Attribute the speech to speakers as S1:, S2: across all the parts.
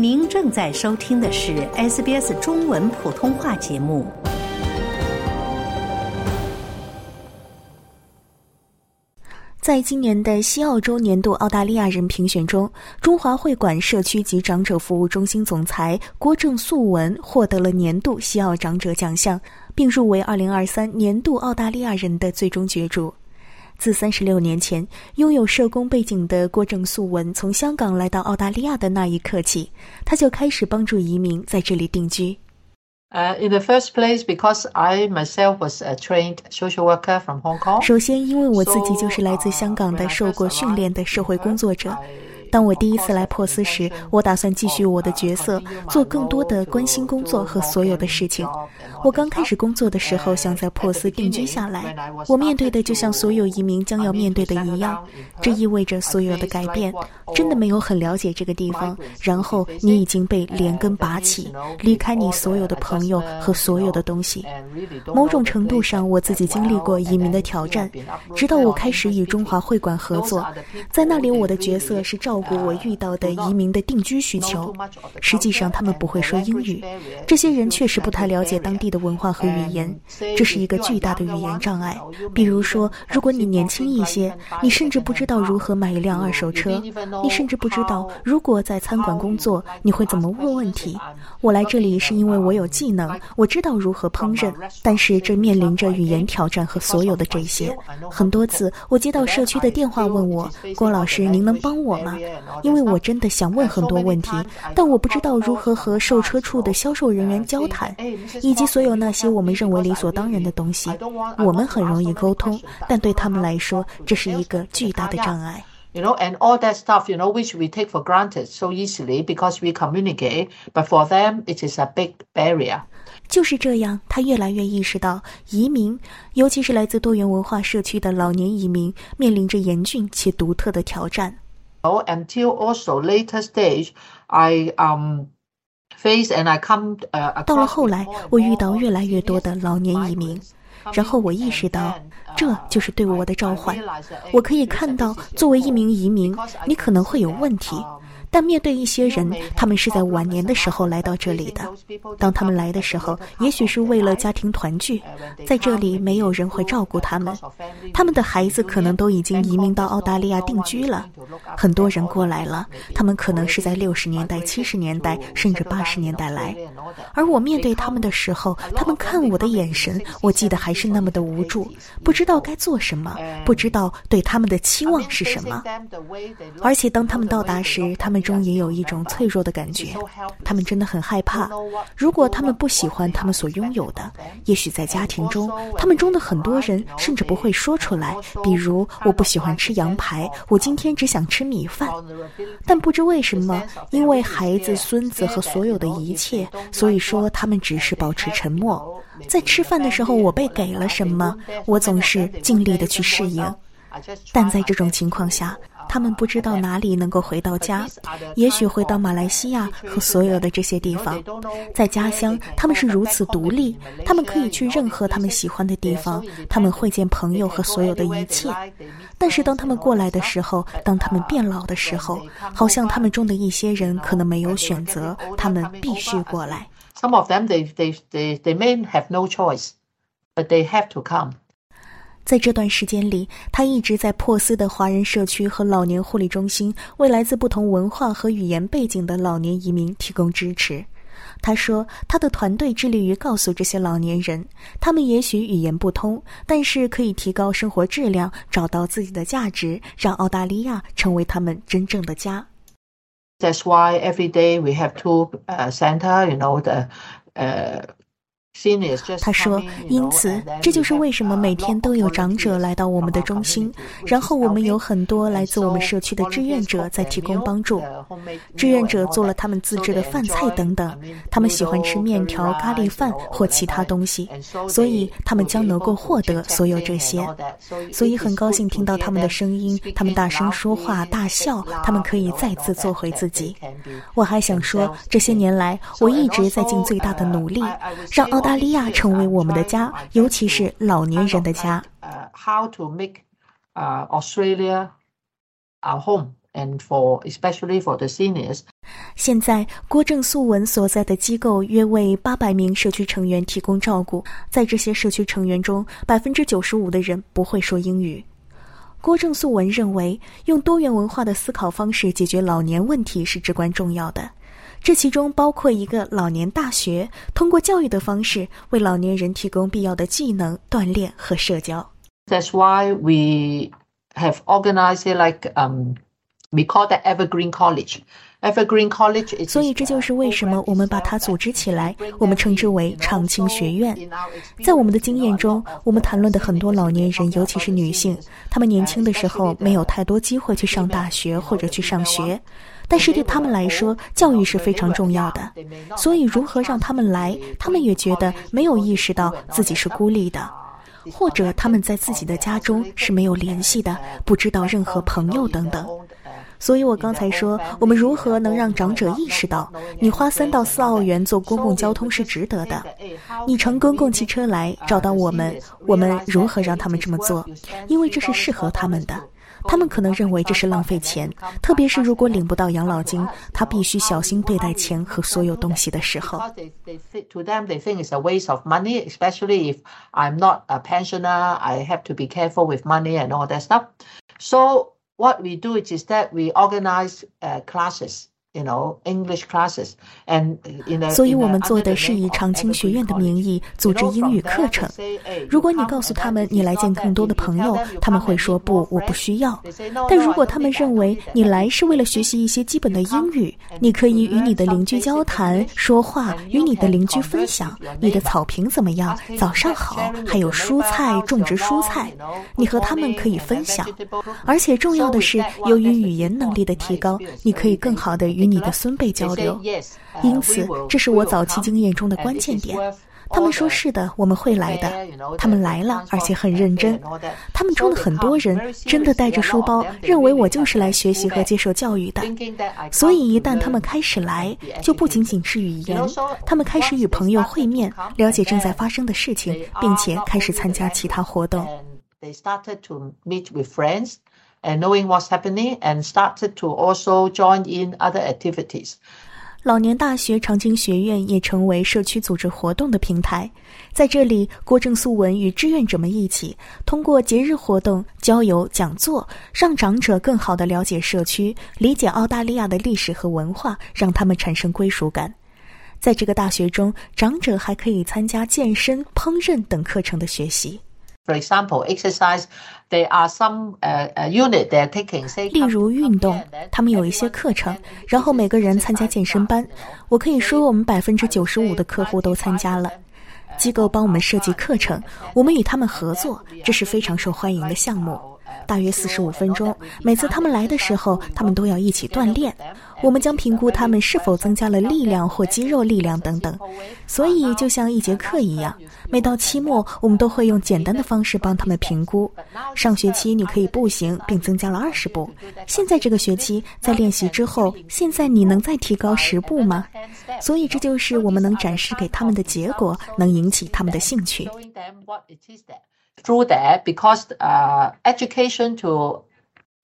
S1: 您正在收听的是 SBS 中文普通话节目。
S2: 在今年的西澳洲年度澳大利亚人评选中，中华会馆社区及长者服务中心总裁郭正素文获得了年度西澳长者奖项，并入围二零二三年度澳大利亚人的最终角逐。自三十六年前拥有社工背景的郭正素文从香港来到澳大利亚的那一刻起，他就开始帮助移民在这里定居。
S3: Uh, in the first place, because I myself was a trained social worker from Hong Kong.
S2: 首先，因为我自己就是来自香港的受过训练的社会工作者。当我第一次来珀斯时，我打算继续我的角色，做更多的关心工作和所有的事情。我刚开始工作的时候，想在珀斯定居下来。我面对的就像所有移民将要面对的一样，这意味着所有的改变。真的没有很了解这个地方，然后你已经被连根拔起，离开你所有的朋友和所有的东西。某种程度上，我自己经历过移民的挑战，直到我开始与中华会馆合作，在那里我的角色是照顾我遇到的移民的定居需求。实际上，他们不会说英语，这些人确实不太了解当地的文化和语言，这是一个巨大的语言障碍。比如说，如果你年轻一些，你甚至不知道如何买一辆二手车。你甚至不知道，如果在餐馆工作，你会怎么问问题。我来这里是因为我有技能，我知道如何烹饪，但是这面临着语言挑战和所有的这些。很多次，我接到社区的电话问我：“郭老师，您能帮我吗？”因为我真的想问很多问题，但我不知道如何和售车处的销售人员交谈，以及所有那些我们认为理所当然的东西。我们很容易沟通，但对他们来说，这是一个巨大的障碍。
S3: you know, and all that stuff, you know, which we take for granted so easily because we communicate, but for them it is a big barrier.
S2: 就是这样，他越来越意识到，移民，尤其是来自多元文化社区的老年移民，面临着严峻且独特的挑战。
S3: Oh, until also later stage, I um face and I come. Uh,
S2: 到了后来，我遇到越来越多的老年移民。然后我意识到，这就是对我的召唤。我可以看到，作为一名移民，你可能会有问题。但面对一些人，他们是在晚年的时候来到这里的。当他们来的时候，也许是为了家庭团聚，在这里没有人会照顾他们，他们的孩子可能都已经移民到澳大利亚定居了。很多人过来了，他们可能是在六十年代、七十年代甚至八十年代来。而我面对他们的时候，他们看我的眼神，我记得还是那么的无助，不知道该做什么，不知道对他们的期望是什么。而且当他们到达时，他们。中也有一种脆弱的感觉，他们真的很害怕。如果他们不喜欢他们所拥有的，也许在家庭中，他们中的很多人甚至不会说出来。比如，我不喜欢吃羊排，我今天只想吃米饭。但不知为什么，因为孩子、孙子和所有的一切，所以说他们只是保持沉默。在吃饭的时候，我被给了什么，我总是尽力的去适应。但在这种情况下，他们不知道哪里能够回到家，也许回到马来西亚和所有的这些地方。在家乡，他们是如此独立，他们可以去任何他们喜欢的地方，他们会见朋友和所有的一切。但是当他们过来的时候，当他们变老的时候，好像他们中的一些人可能没有选择，他们必须过来。
S3: Some of them they they they they may have no choice, but they have to come.
S2: 在这段时间里，他一直在珀斯的华人社区和老年护理中心为来自不同文化和语言背景的老年移民提供支持。他说，他的团队致力于告诉这些老年人，他们也许语言不通，但是可以提高生活质量，找到自己的价值，让澳大利亚成为他们真正的家。
S3: That's why every day we have two center, you know the, uh.
S2: 他说：“因此，这就是为什么每天都有长者来到我们的中心，然后我们有很多来自我们社区的志愿者在提供帮助。志愿者做了他们自制的饭菜等等，他们喜欢吃面条、咖喱饭或其他东西，所以他们将能够获得所有这些。所以很高兴听到他们的声音，他们大声说话、大笑，他们可以再次做回自己。我还想说，这些年来我一直在尽最大的努力，让澳大。”澳大利亚成为我们的家，尤其是老年人的家。
S3: How to make Australia our home? and for especially for the seniors.
S2: 现在，郭正素文所在的机构约为八百名社区成员提供照顾。在这些社区成员中，百分之九十五的人不会说英语。郭正素文认为，用多元文化的思考方式解决老年问题是至关重要的。这其中包括一个老年大学，通过教育的方式为老年人提供必要的技能、锻炼和社交。
S3: That's why we have organized it like um, we call that Evergreen College. Evergreen College.
S2: 所以这就是为什么我们把它组织起来，我们称之为长青学院。在我们的经验中，我们谈论的很多老年人，尤其是女性，她们年轻的时候没有太多机会去上大学或者去上学。但是对他们来说，教育是非常重要的。所以，如何让他们来，他们也觉得没有意识到自己是孤立的，或者他们在自己的家中是没有联系的，不知道任何朋友等等。所以我刚才说，我们如何能让长者意识到，你花三到四澳元坐公共交通是值得的？你乘公共汽车来找到我们，我们如何让他们这么做？因为这是适合他们的。他们可能认为这是浪费钱，特别是如果领不到养老金，他必须小心对待钱和所有东西的时候。
S3: To them, they think it's a waste of money, especially if I'm not a pensioner. I have to be careful with money and all that stuff. So what we do is that we organize uh, classes. You know English classes and in a
S2: 所以我们做的是以长青学院的名义组织英语课程。如果你告诉他们你来见更多的朋友，他们会说不，我不需要。但如果他们认为你来是为了学习一些基本的英语，你可以与你的邻居交谈、说话，与你的邻居分享你的草坪怎么样，早上好，还有蔬菜种植蔬菜，你和他们可以分享。而且重要的是，由于语言能力的提高，你可以更好的。与你的孙辈交流，因此这是我早期经验中的关键点。他们说是的，我们会来的。他们来了，而且很认真。他们中的很多人真的带着书包，认为我就是来学习和接受教育的。所以一旦他们开始来，就不仅仅是语言，他们开始与朋友会面，了解正在发生的事情，并且开始参加其他活动。
S3: And knowing what's happening and started to also join in other activities.
S2: 老年大学长青学院也成为社区组织活动的平台，在这里，郭正素文与志愿者们一起，通过节日活动、郊游、讲座，让长者更好地了解社区，理解澳大利亚的历史和文化，让他们产生归属感。在这个大学中，长者还可以参加健身、烹饪等课程的学习。
S3: For example, exercise. There are some uh unit they are taking.
S2: 例如运动，他们有一些课程，然后每个人参加健身班。我可以说，我们百分之九十五的客户都参加了。机构帮我们设计课程，我们与他们合作，这是非常受欢迎的项目。大约四十五分钟，每次他们来的时候，他们都要一起锻炼。我们将评估他们是否增加了力量或肌肉力量等等，所以就像一节课一样。每到期末，我们都会用简单的方式帮他们评估。上学期你可以步行，并增加了二十步。现在这个学期在练习之后，现在你能再提高十步吗？所以这就是我们能展示给他们的结果，能引起他们的兴趣。
S3: Through that, because uh, education to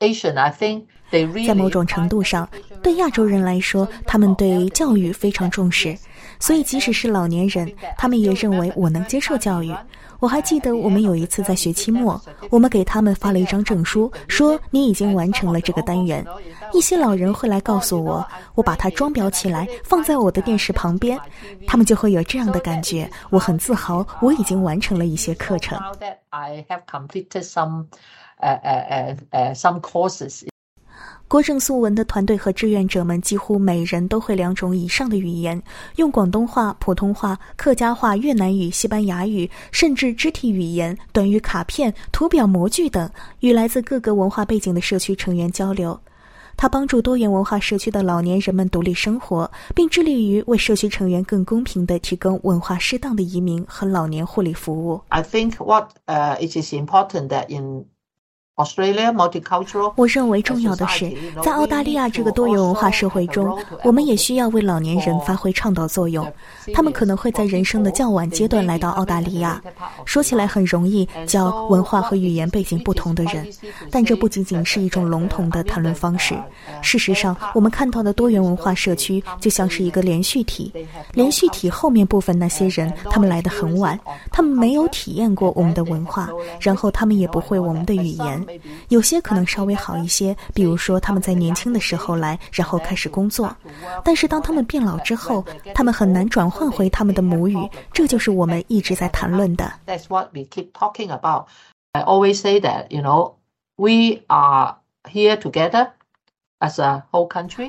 S3: Asian, I think. they really.
S2: 在某种程度上，对亚洲人来说，他们对教育非常重视，所以即使是老年人，他们也认为我能接受教育。我还记得我们有一次在学期末，我们给他们发了一张证书，说你已经完成了这个单元。一些老人会来告诉我，我把它装裱起来放在我的电视旁边，他们就会有这样的感觉，我很自豪，我已经完成了一些课程。郭正素文的团队和志愿者们几乎每人都会两种以上的语言，用广东话、普通话、客家话、越南语、西班牙语，甚至肢体语言、短语卡片、图表模具等，与来自各个文化背景的社区成员交流。他帮助多元文化社区的老年人们独立生活，并致力于为社区成员更公平地提供文化适当的移民和老年护理服务。
S3: I think what uh it is important that in
S2: 我认为重要的是，在澳大利亚这个多元文化社会中，我们也需要为老年人发挥倡导作用。他们可能会在人生的较晚阶段来到澳大利亚。说起来很容易，叫文化和语言背景不同的人，但这不仅仅是一种笼统的谈论方式。事实上，我们看到的多元文化社区就像是一个连续体。连续体后面部分那些人，他们来得很晚，他们没有体验过我们的文化，然后他们也不会我们的语言。有些可能稍微好一些，比如说他们在年轻的时候来，然后开始工作。但是当他们变老之后，他们很难转换回他们的母语。这就是我们一直在谈论的。
S3: That's what we keep talking about. I always say that, you know, we are here together.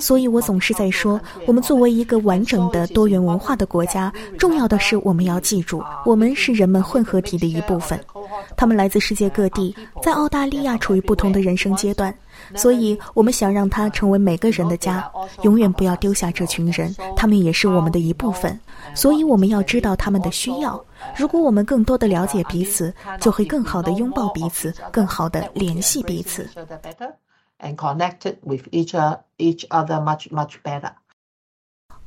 S3: 所
S2: 以，我总是在说，我们作为一个完整的多元文化的国家，重要的是我们要记住，我们是人们混合体的一部分。他们来自世界各地，在澳大利亚处于不同的人生阶段，所以我们想让它成为每个人的家，永远不要丢下这群人，他们也是我们的一部分。所以，我们要知道他们的需要。如果我们更多的了解彼此，就会更好的拥抱彼此，更好的联系彼此。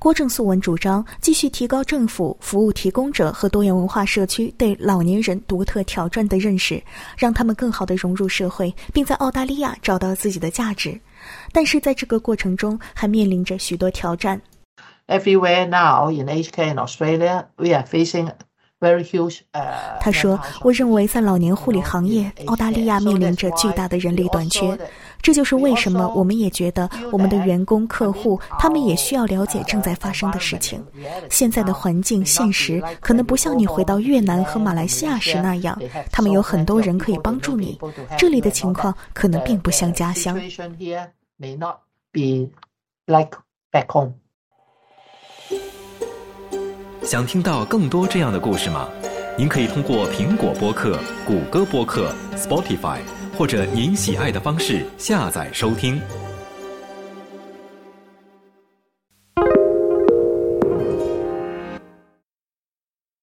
S2: 郭正素文主张继续提高政府、服务提供者和多元文化社区对老年人独特挑战的认识，让他们更好地融入社会，并在澳大利亚找到自己的价值。但是在这个过程中，还面临着许多挑战。
S3: Everywhere now in HK in Australia, we are facing
S2: 他说：“我认为在老年护理行业，澳大利亚面临着巨大的人力短缺。这就是为什么我们也觉得我们的员工、客户他们也需要了解正在发生的事情。现在的环境现实可能不像你回到越南和马来西亚时那样，他们有很多人可以帮助你。这里的情况可能并不像家乡。”
S4: 想听到更多这样的故事吗？您可以通过苹果播客、谷歌播客、Spotify，或者您喜爱的方式下载收听。